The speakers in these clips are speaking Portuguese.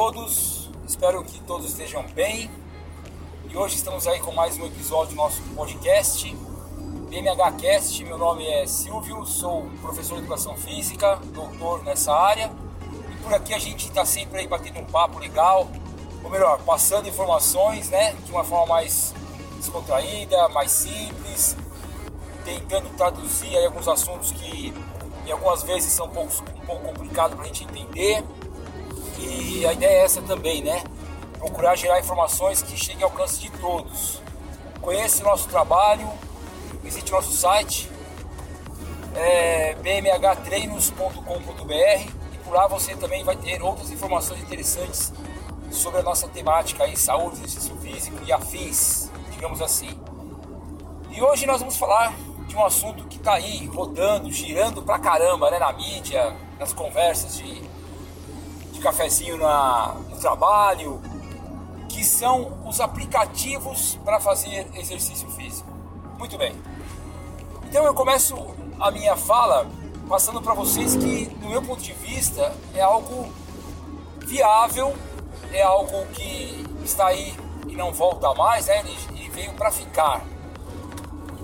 todos, espero que todos estejam bem. E hoje estamos aí com mais um episódio do nosso podcast, BMHcast. Meu nome é Silvio, sou professor de educação física, doutor nessa área. E por aqui a gente está sempre aí batendo um papo legal, ou melhor, passando informações, né, de uma forma mais descontraída, mais simples, tentando traduzir alguns assuntos que e algumas vezes são um pouco, um pouco complicados para a gente entender. E a ideia é essa também, né? Procurar gerar informações que cheguem ao alcance de todos. Conheça o nosso trabalho, visite nosso site é, bmhtreinos.com.br e por lá você também vai ter outras informações interessantes sobre a nossa temática aí, saúde, exercício físico e afins, digamos assim. E hoje nós vamos falar de um assunto que está aí rodando, girando pra caramba, né, na mídia, nas conversas de, de cafezinho na, no trabalho, que são os aplicativos para fazer exercício físico. Muito bem. Então eu começo a minha fala passando para vocês que, no meu ponto de vista, é algo viável, é algo que está aí e não volta mais, né? ele, ele veio para ficar.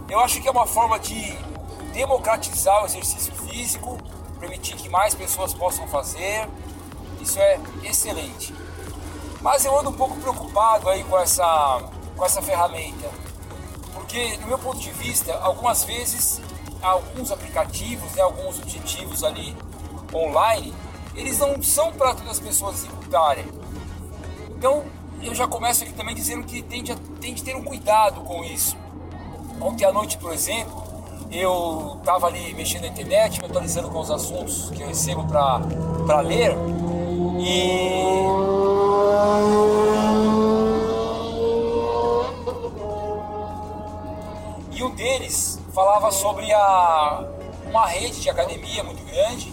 Eu acho que é uma forma de democratizar o exercício físico, permitir que mais pessoas possam fazer. Isso é excelente. Mas eu ando um pouco preocupado aí com essa, com essa ferramenta. Porque, no meu ponto de vista, algumas vezes, alguns aplicativos, né, alguns objetivos ali online, eles não são para todas as pessoas executarem. Então, eu já começo aqui também dizendo que tem de, tem de ter um cuidado com isso. Ontem à noite, por exemplo, eu estava ali mexendo na internet, me atualizando com os assuntos que eu recebo para ler e. E um deles falava sobre a, uma rede de academia muito grande,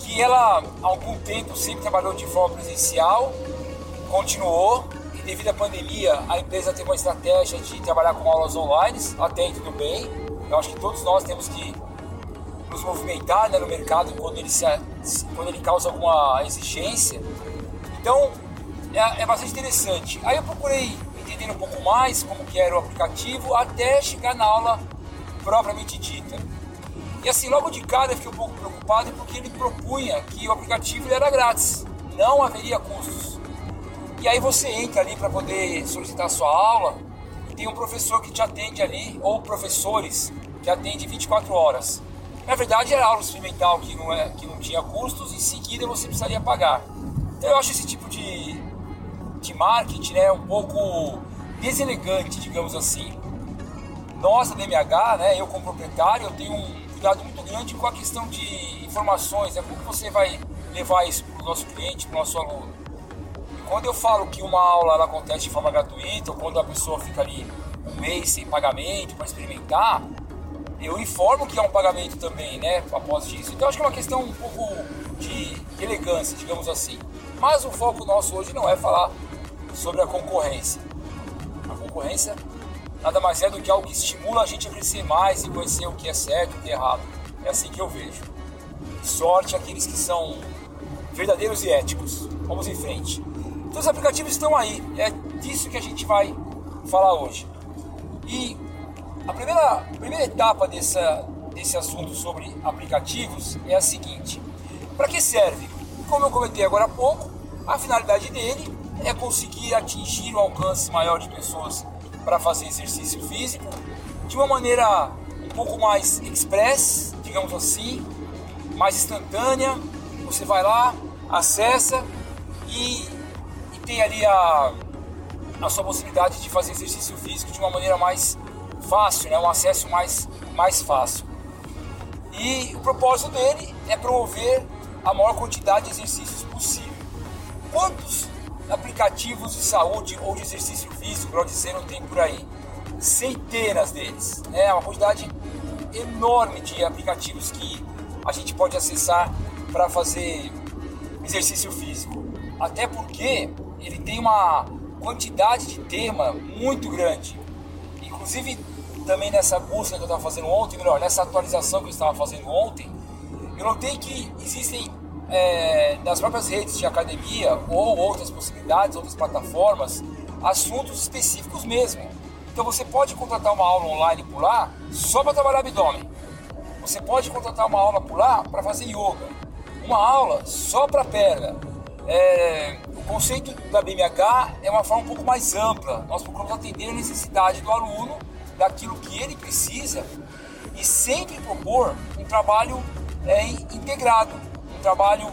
que ela há algum tempo sempre trabalhou de forma presencial, continuou, devido à pandemia, a empresa teve uma estratégia de trabalhar com aulas online, até aí tudo bem. Eu acho que todos nós temos que nos movimentar né, no mercado quando ele, se, quando ele causa alguma exigência. Então, é, é bastante interessante. Aí eu procurei entender um pouco mais como que era o aplicativo, até chegar na aula propriamente dita. E assim, logo de cara eu fiquei um pouco preocupado porque ele propunha que o aplicativo era grátis, não haveria custos. E aí você entra ali para poder solicitar sua aula e tem um professor que te atende ali, ou professores que atendem 24 horas. Na verdade era aula experimental que não, é, que não tinha custos, em seguida você precisaria pagar. Então eu acho esse tipo de, de marketing né, um pouco deselegante, digamos assim. Nós da DMH, né, eu como proprietário, eu tenho um cuidado muito grande com a questão de informações, né, como você vai levar isso para o nosso cliente, para o nosso aluno. Quando eu falo que uma aula ela acontece de forma gratuita, ou quando a pessoa fica ali um mês sem pagamento para experimentar, eu informo que é um pagamento também, né, após isso. Então acho que é uma questão um pouco de elegância, digamos assim. Mas o foco nosso hoje não é falar sobre a concorrência. A concorrência nada mais é do que algo que estimula a gente a crescer mais e conhecer o que é certo e o que é errado. É assim que eu vejo. Sorte aqueles que são verdadeiros e éticos. Vamos em frente. Então os aplicativos estão aí, é disso que a gente vai falar hoje. E a primeira, a primeira etapa dessa, desse assunto sobre aplicativos é a seguinte: para que serve? Como eu comentei agora há pouco, a finalidade dele é conseguir atingir um alcance maior de pessoas para fazer exercício físico de uma maneira um pouco mais express, digamos assim, mais instantânea. Você vai lá, acessa e tem ali a, a sua possibilidade de fazer exercício físico de uma maneira mais fácil, né? um acesso mais, mais fácil. E o propósito dele é promover a maior quantidade de exercícios possível. Quantos aplicativos de saúde ou de exercício físico, para dizer, não tem por aí? Centenas deles. É né? uma quantidade enorme de aplicativos que a gente pode acessar para fazer exercício físico. Até porque ele tem uma quantidade de tema muito grande. Inclusive, também nessa busca que eu estava fazendo ontem, melhor, nessa atualização que eu estava fazendo ontem, eu notei que existem é, nas próprias redes de academia ou outras possibilidades, outras plataformas, assuntos específicos mesmo. Então você pode contratar uma aula online por lá só para trabalhar abdômen. Você pode contratar uma aula por lá para fazer yoga. Uma aula só para perna. É, o conceito da BMH é uma forma um pouco mais ampla. Nós procuramos atender a necessidade do aluno, daquilo que ele precisa e sempre propor um trabalho é, integrado, um trabalho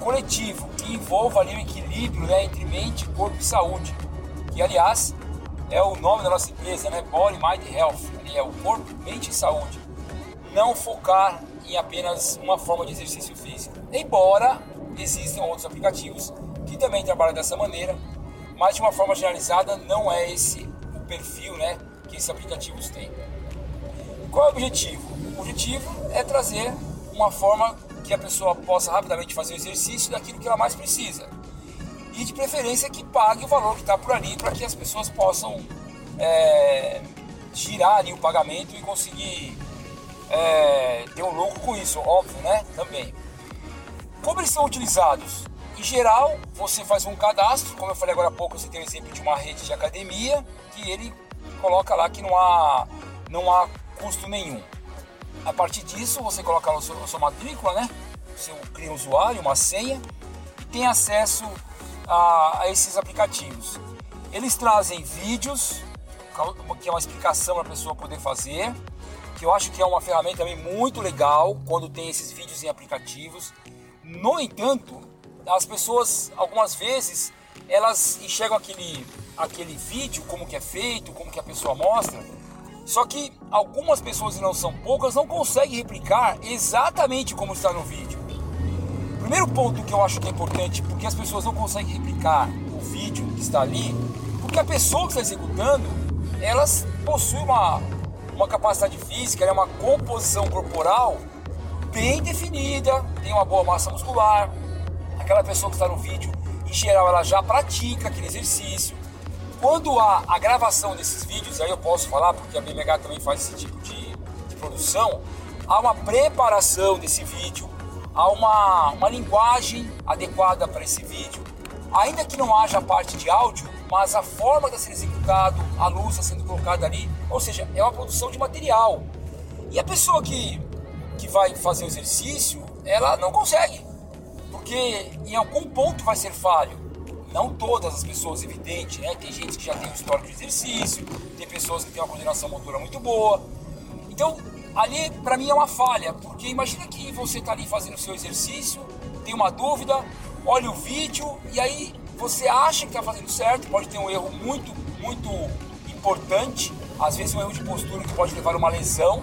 coletivo que envolva ali o equilíbrio né, entre mente, corpo e saúde. Que aliás é o nome da nossa empresa, né? Body, Mind Health. Ali é o corpo, mente e saúde. Não focar em apenas uma forma de exercício físico. Embora existem outros aplicativos que também trabalham dessa maneira, mas de uma forma generalizada não é esse o perfil, né, que esses aplicativos têm. Qual é o objetivo? O objetivo é trazer uma forma que a pessoa possa rapidamente fazer o exercício daquilo que ela mais precisa. E de preferência que pague o valor que está por ali para que as pessoas possam é, girar ali o pagamento e conseguir é, ter um lucro com isso, óbvio, né? Também. Como eles são utilizados? Geral, você faz um cadastro, como eu falei agora há pouco, você tem um exemplo de uma rede de academia, que ele coloca lá que não há, não há custo nenhum. A partir disso, você coloca a sua, a sua matrícula, né? Você cria um usuário, uma senha e tem acesso a, a esses aplicativos. Eles trazem vídeos, que é uma explicação para a pessoa poder fazer, que eu acho que é uma ferramenta também muito legal quando tem esses vídeos em aplicativos. No entanto, as pessoas algumas vezes elas enxergam aquele aquele vídeo como que é feito, como que a pessoa mostra só que algumas pessoas, e não são poucas, não conseguem replicar exatamente como está no vídeo. Primeiro ponto que eu acho que é importante, porque as pessoas não conseguem replicar o vídeo que está ali, porque a pessoa que está executando, elas possuem uma, uma capacidade física, né, uma composição corporal bem definida, tem uma boa massa muscular. Aquela pessoa que está no vídeo, em geral, ela já pratica aquele exercício, quando há a gravação desses vídeos, aí eu posso falar, porque a BMH também faz esse tipo de, de produção, há uma preparação desse vídeo, há uma, uma linguagem adequada para esse vídeo, ainda que não haja a parte de áudio, mas a forma de ser executado, a luz está sendo colocada ali, ou seja, é uma produção de material. E a pessoa que, que vai fazer o exercício, ela não consegue, porque em algum ponto vai ser falho. Não todas as pessoas, evidente, né? Tem gente que já tem um histórico de exercício, tem pessoas que têm uma coordenação motora muito boa. Então, ali para mim é uma falha, porque imagina que você está ali fazendo o seu exercício, tem uma dúvida, olha o vídeo e aí você acha que está fazendo certo, pode ter um erro muito, muito importante, às vezes um erro de postura que pode levar a uma lesão,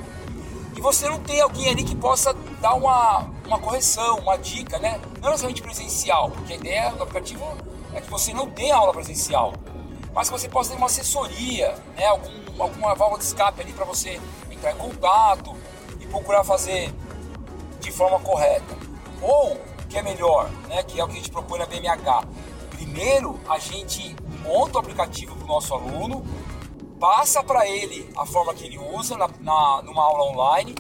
você não tem alguém ali que possa dar uma, uma correção, uma dica, né? Não necessariamente presencial, porque a ideia do aplicativo é que você não tem aula presencial, mas que você possa ter uma assessoria, né, algum, alguma válvula de escape ali para você entrar em contato e procurar fazer de forma correta. Ou, que é melhor, né, que é o que a gente propõe na BMH, primeiro a gente monta o aplicativo para o nosso aluno, passa para ele a forma que ele usa na, na, numa aula online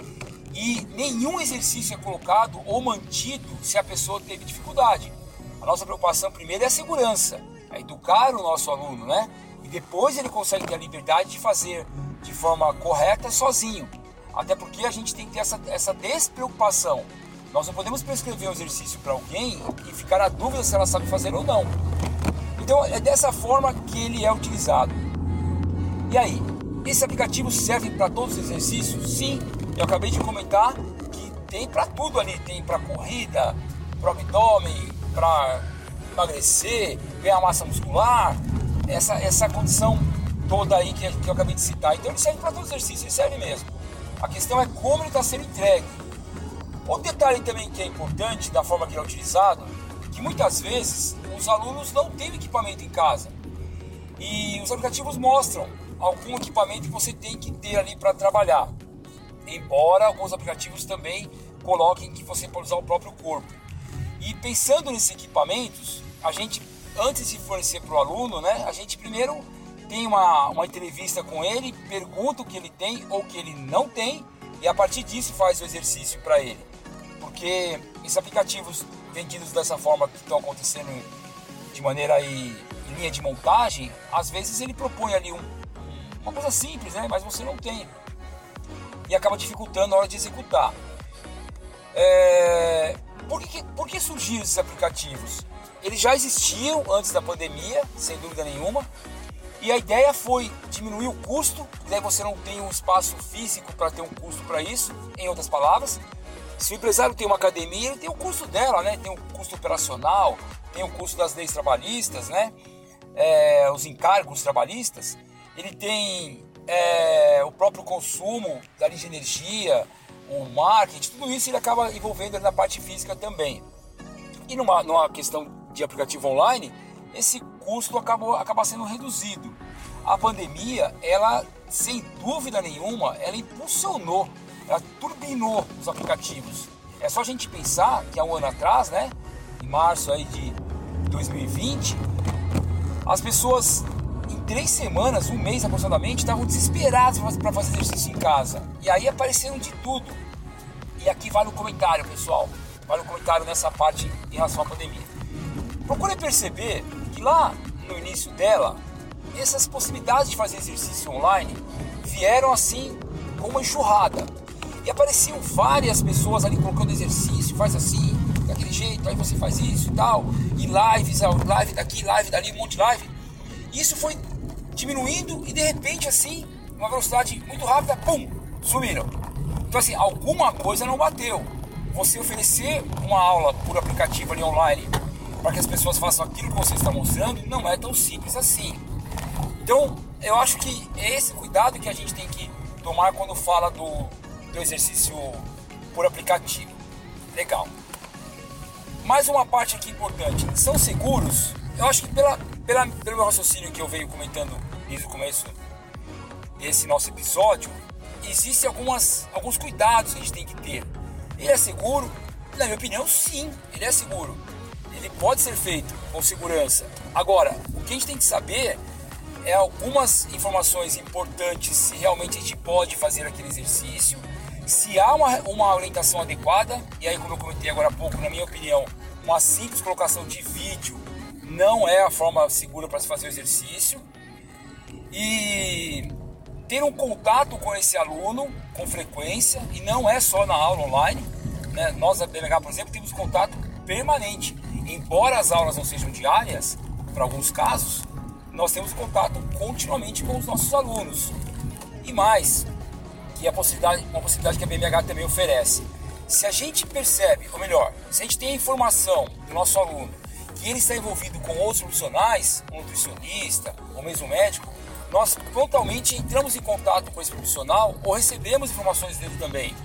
e nenhum exercício é colocado ou mantido se a pessoa teve dificuldade. A nossa preocupação primeiro é a segurança, é educar o nosso aluno, né? E depois ele consegue ter a liberdade de fazer de forma correta sozinho. Até porque a gente tem que ter essa, essa despreocupação. Nós não podemos prescrever um exercício para alguém e ficar na dúvida se ela sabe fazer ou não. Então é dessa forma que ele é utilizado. E aí, esse aplicativo serve para todos os exercícios? Sim, eu acabei de comentar que tem para tudo ali, tem para corrida, para abdômen, para emagrecer, ganhar massa muscular, essa, essa condição toda aí que, que eu acabei de citar. Então ele serve para todo exercício, ele serve mesmo. A questão é como ele está sendo entregue. Outro detalhe também que é importante da forma que ele é utilizado, que muitas vezes os alunos não têm o equipamento em casa. E os aplicativos mostram algum equipamento que você tem que ter ali para trabalhar. Embora alguns aplicativos também coloquem que você pode usar o próprio corpo. E pensando nesses equipamentos, a gente, antes de fornecer para o aluno, né, a gente primeiro tem uma, uma entrevista com ele, pergunta o que ele tem ou o que ele não tem, e a partir disso faz o exercício para ele. Porque esses aplicativos vendidos dessa forma que estão acontecendo de maneira aí, em linha de montagem, às vezes ele propõe ali um, uma coisa simples, né? Mas você não tem. E acaba dificultando a hora de executar. É... Por, que, por que surgiram esses aplicativos? Eles já existiam antes da pandemia, sem dúvida nenhuma. E a ideia foi diminuir o custo, daí você não tem um espaço físico para ter um custo para isso, em outras palavras. Se o empresário tem uma academia, ele tem o custo dela, né? Tem o custo operacional, tem o custo das leis trabalhistas, né? É, os encargos trabalhistas. Ele tem é, o próprio consumo da energia, o marketing, tudo isso ele acaba envolvendo na parte física também. E numa, numa questão de aplicativo online, esse custo acabou, acaba sendo reduzido. A pandemia, ela, sem dúvida nenhuma, ela impulsionou, ela turbinou os aplicativos. É só a gente pensar que há um ano atrás, né, em março aí de 2020, as pessoas três semanas, um mês aproximadamente, estavam desesperadas para fazer exercício em casa. E aí apareceram de tudo. E aqui vale o comentário, pessoal. Vale o comentário nessa parte em relação à pandemia. Procure perceber que lá no início dela, essas possibilidades de fazer exercício online vieram assim com uma enxurrada. E apareciam várias pessoas ali colocando exercício, faz assim, daquele jeito, aí você faz isso e tal. E lives, live daqui, live dali, um monte de live. Isso foi diminuindo e de repente assim, uma velocidade muito rápida, pum, sumiram. Então assim, alguma coisa não bateu. Você oferecer uma aula por aplicativo ali online para que as pessoas façam aquilo que você está mostrando, não é tão simples assim. Então, eu acho que é esse cuidado que a gente tem que tomar quando fala do, do exercício por aplicativo. Legal. Mais uma parte aqui importante: são seguros? Eu acho que pela, pela, pelo meu raciocínio que eu venho comentando desde o começo desse nosso episódio, existem algumas, alguns cuidados que a gente tem que ter. Ele é seguro? Na minha opinião, sim, ele é seguro ele pode ser feito com segurança. Agora, o que a gente tem que saber é algumas informações importantes se realmente a gente pode fazer aquele exercício, se há uma, uma orientação adequada, e aí como eu comentei agora há pouco, na minha opinião, uma simples colocação de vídeo não é a forma segura para se fazer o exercício. E ter um contato com esse aluno com frequência, e não é só na aula online. Né? Nós da BMH, por exemplo, temos contato permanente embora as aulas não sejam diárias, para alguns casos, nós temos contato continuamente com os nossos alunos. E mais, que é a possibilidade, uma possibilidade que a BMH também oferece. Se a gente percebe, ou melhor, se a gente tem a informação do nosso aluno que ele está envolvido com outros profissionais, um nutricionista ou mesmo médico, nós prontamente entramos em contato com esse profissional ou recebemos informações dele também.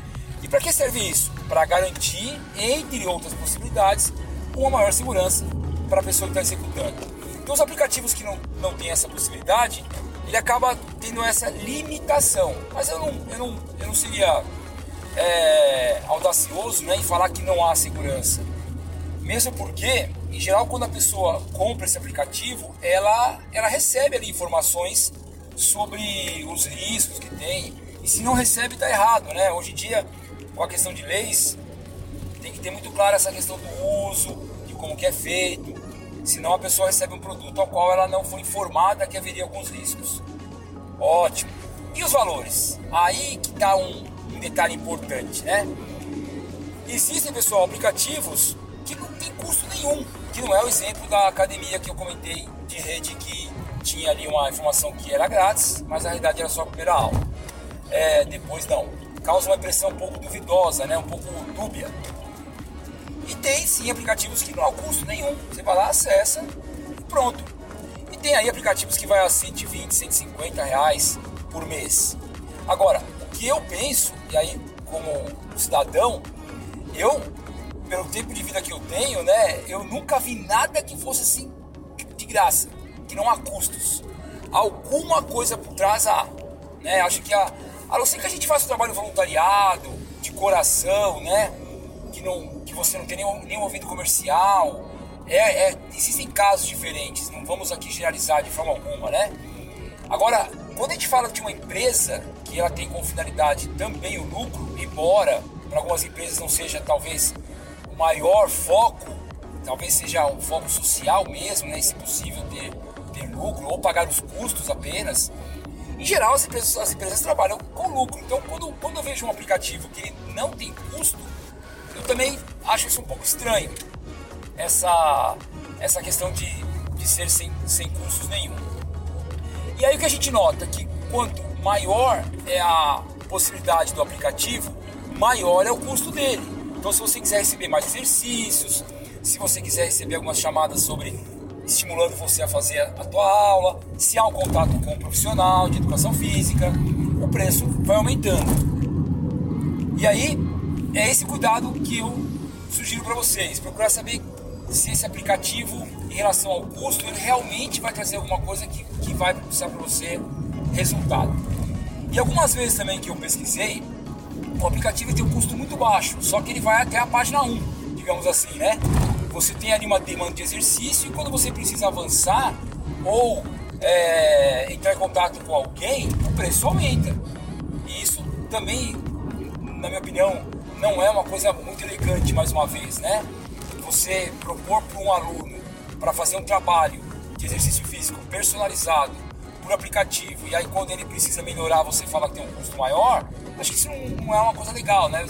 E para que serve isso? Para garantir, entre outras possibilidades, uma maior segurança para a pessoa que está executando. Então, os aplicativos que não, não têm essa possibilidade, ele acaba tendo essa limitação. Mas eu não, eu não, eu não seria é, audacioso né, em falar que não há segurança. Mesmo porque, em geral, quando a pessoa compra esse aplicativo, ela, ela recebe ali informações sobre os riscos que tem. E se não recebe, está errado. Né? Hoje em dia, com a questão de leis, tem que ter muito claro essa questão do uso, de como que é feito, senão a pessoa recebe um produto ao qual ela não foi informada que haveria alguns riscos. Ótimo. E os valores? Aí que está um, um detalhe importante, né? Existem, pessoal, aplicativos que não tem custo nenhum, que não é o exemplo da academia que eu comentei de rede que tinha ali uma informação que era grátis, mas na realidade era só a primeira aula. É, depois não. Causa uma impressão um pouco duvidosa, né? um pouco dúbia. E tem sim aplicativos que não há custo nenhum. Você vai lá, acessa e pronto. E tem aí aplicativos que vai a 120, 150 reais por mês. Agora, o que eu penso, e aí como cidadão, eu, pelo tempo de vida que eu tenho, né, eu nunca vi nada que fosse assim de graça, que não há custos. Alguma coisa por trás há. Né? Acho que a, a não ser que a gente faça um trabalho voluntariado, de coração, né? Que não, você não tem nenhum, nenhum ouvido comercial. É, é, existem casos diferentes, não vamos aqui generalizar de forma alguma, né? Agora, quando a gente fala de uma empresa que ela tem como finalidade também o lucro, embora para algumas empresas não seja talvez maior foco, talvez seja um foco social mesmo, né? se possível ter, ter lucro ou pagar os custos apenas. Em geral, as empresas, as empresas trabalham com lucro. Então, quando, quando eu vejo um aplicativo que não tem custo, eu também acho isso um pouco estranho. Essa, essa questão de, de ser sem, sem custos nenhum. E aí o que a gente nota? Que quanto maior é a possibilidade do aplicativo, maior é o custo dele. Então, se você quiser receber mais exercícios, se você quiser receber algumas chamadas sobre estimulando você a fazer a tua aula, se há um contato com um profissional de educação física, o preço vai aumentando. E aí é esse cuidado que eu sugiro para vocês, procurar saber se esse aplicativo em relação ao custo ele realmente vai trazer alguma coisa que, que vai propiciar para você resultado. E algumas vezes também que eu pesquisei, o aplicativo tem um custo muito baixo, só que ele vai até a página 1, digamos assim, né? Você tem ali uma demanda de exercício e quando você precisa avançar ou é, entrar em contato com alguém, o preço aumenta. E isso também, na minha opinião, não é uma coisa muito elegante, mais uma vez, né? Você propor para um aluno para fazer um trabalho de exercício físico personalizado por aplicativo e aí quando ele precisa melhorar você fala que tem um custo maior, acho que isso não, é uma coisa legal, né?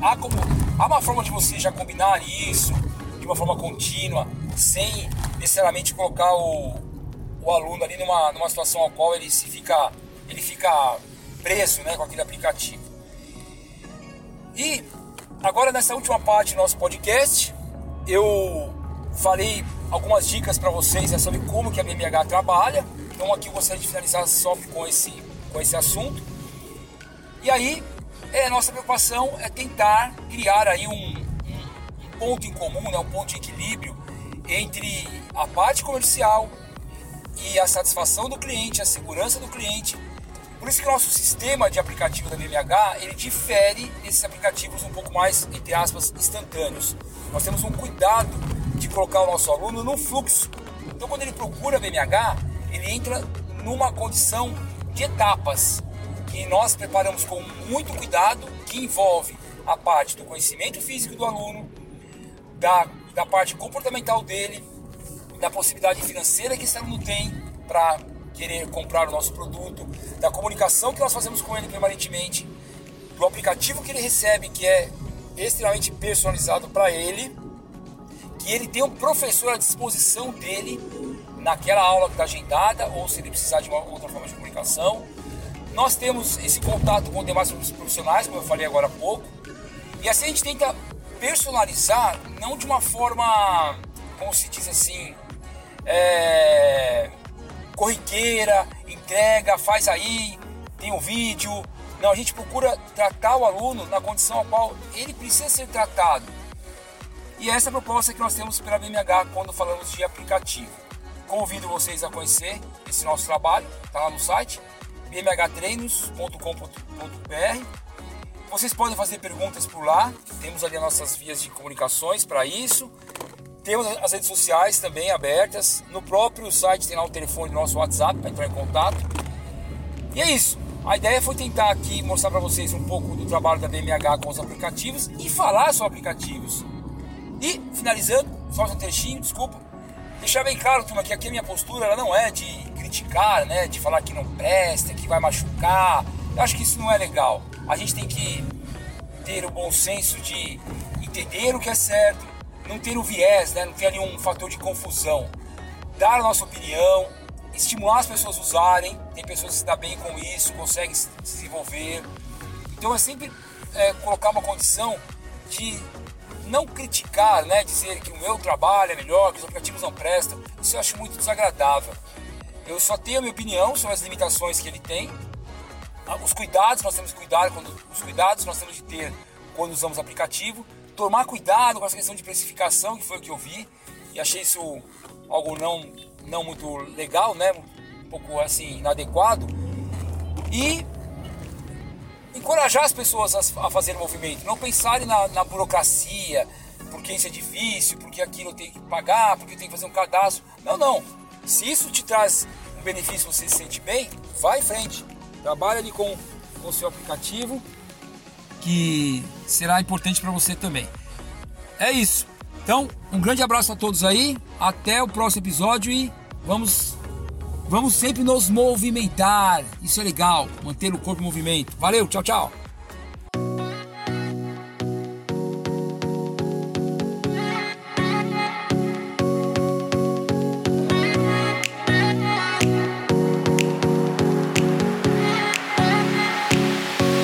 Há, como, há uma forma de você já combinar isso de uma forma contínua, sem necessariamente colocar o, o aluno ali numa, numa situação ao qual ele se fica, ele fica preso né, com aquele aplicativo. E agora nessa última parte do nosso podcast, eu falei algumas dicas para vocês né, sobre como que a BMH trabalha. Então aqui eu gostaria de finalizar só com esse, com esse assunto. E aí, é, nossa preocupação é tentar criar aí um, ponto em comum, né, um ponto de equilíbrio entre a parte comercial e a satisfação do cliente, a segurança do cliente. Por isso que o nosso sistema de aplicativo da BMH, ele difere desses aplicativos um pouco mais, entre aspas, instantâneos. Nós temos um cuidado de colocar o nosso aluno no fluxo. Então quando ele procura a BMH, ele entra numa condição de etapas que nós preparamos com muito cuidado, que envolve a parte do conhecimento físico do aluno, da, da parte comportamental dele, da possibilidade financeira que esse aluno tem para querer comprar o nosso produto, da comunicação que nós fazemos com ele permanentemente, do aplicativo que ele recebe, que é extremamente personalizado para ele, que ele tem um professor à disposição dele naquela aula que está agendada, ou se ele precisar de uma outra forma de comunicação. Nós temos esse contato com demais profissionais, como eu falei agora há pouco, e assim a gente tenta personalizar não de uma forma, como se diz assim, é, corriqueira, entrega, faz aí, tem um vídeo. Não, a gente procura tratar o aluno na condição a qual ele precisa ser tratado. E essa é a proposta que nós temos pela BMH quando falamos de aplicativo. Convido vocês a conhecer esse nosso trabalho, está lá no site bmhtreinos.com.br vocês podem fazer perguntas por lá, temos ali as nossas vias de comunicações para isso. Temos as redes sociais também abertas. No próprio site tem lá o telefone do nosso WhatsApp para entrar em contato. E é isso. A ideia foi tentar aqui mostrar para vocês um pouco do trabalho da BMH com os aplicativos e falar sobre aplicativos. E finalizando, só um trechinho, desculpa. Deixar bem claro, turma, que aqui a minha postura ela não é de criticar, né, de falar que não presta, que vai machucar. Eu acho que isso não é legal a gente tem que ter o bom senso de entender o que é certo, não ter o viés, né? não ter ali um fator de confusão. Dar a nossa opinião, estimular as pessoas a usarem. Tem pessoas que se dão bem com isso, conseguem se desenvolver. Então é sempre é, colocar uma condição de não criticar, né? dizer que o meu trabalho é melhor, que os aplicativos não prestam. Isso eu acho muito desagradável. Eu só tenho a minha opinião sobre as limitações que ele tem os cuidados nós temos que cuidar quando os cuidados nós temos de ter quando usamos aplicativo, tomar cuidado com essa questão de precificação que foi o que eu vi e achei isso algo não não muito legal, né? Um pouco assim inadequado e encorajar as pessoas a, a fazer o movimento, não pensarem na, na burocracia, porque isso é difícil, porque aquilo tenho que pagar, porque tenho que fazer um cadastro. Não, não. Se isso te traz um benefício, você se sente bem, vai em frente. Trabalhe ali com o seu aplicativo, que será importante para você também. é isso. Então, um grande abraço a todos aí. Até o próximo episódio e vamos vamos sempre nos movimentar. Isso é legal, manter o corpo em movimento. Valeu, tchau, tchau.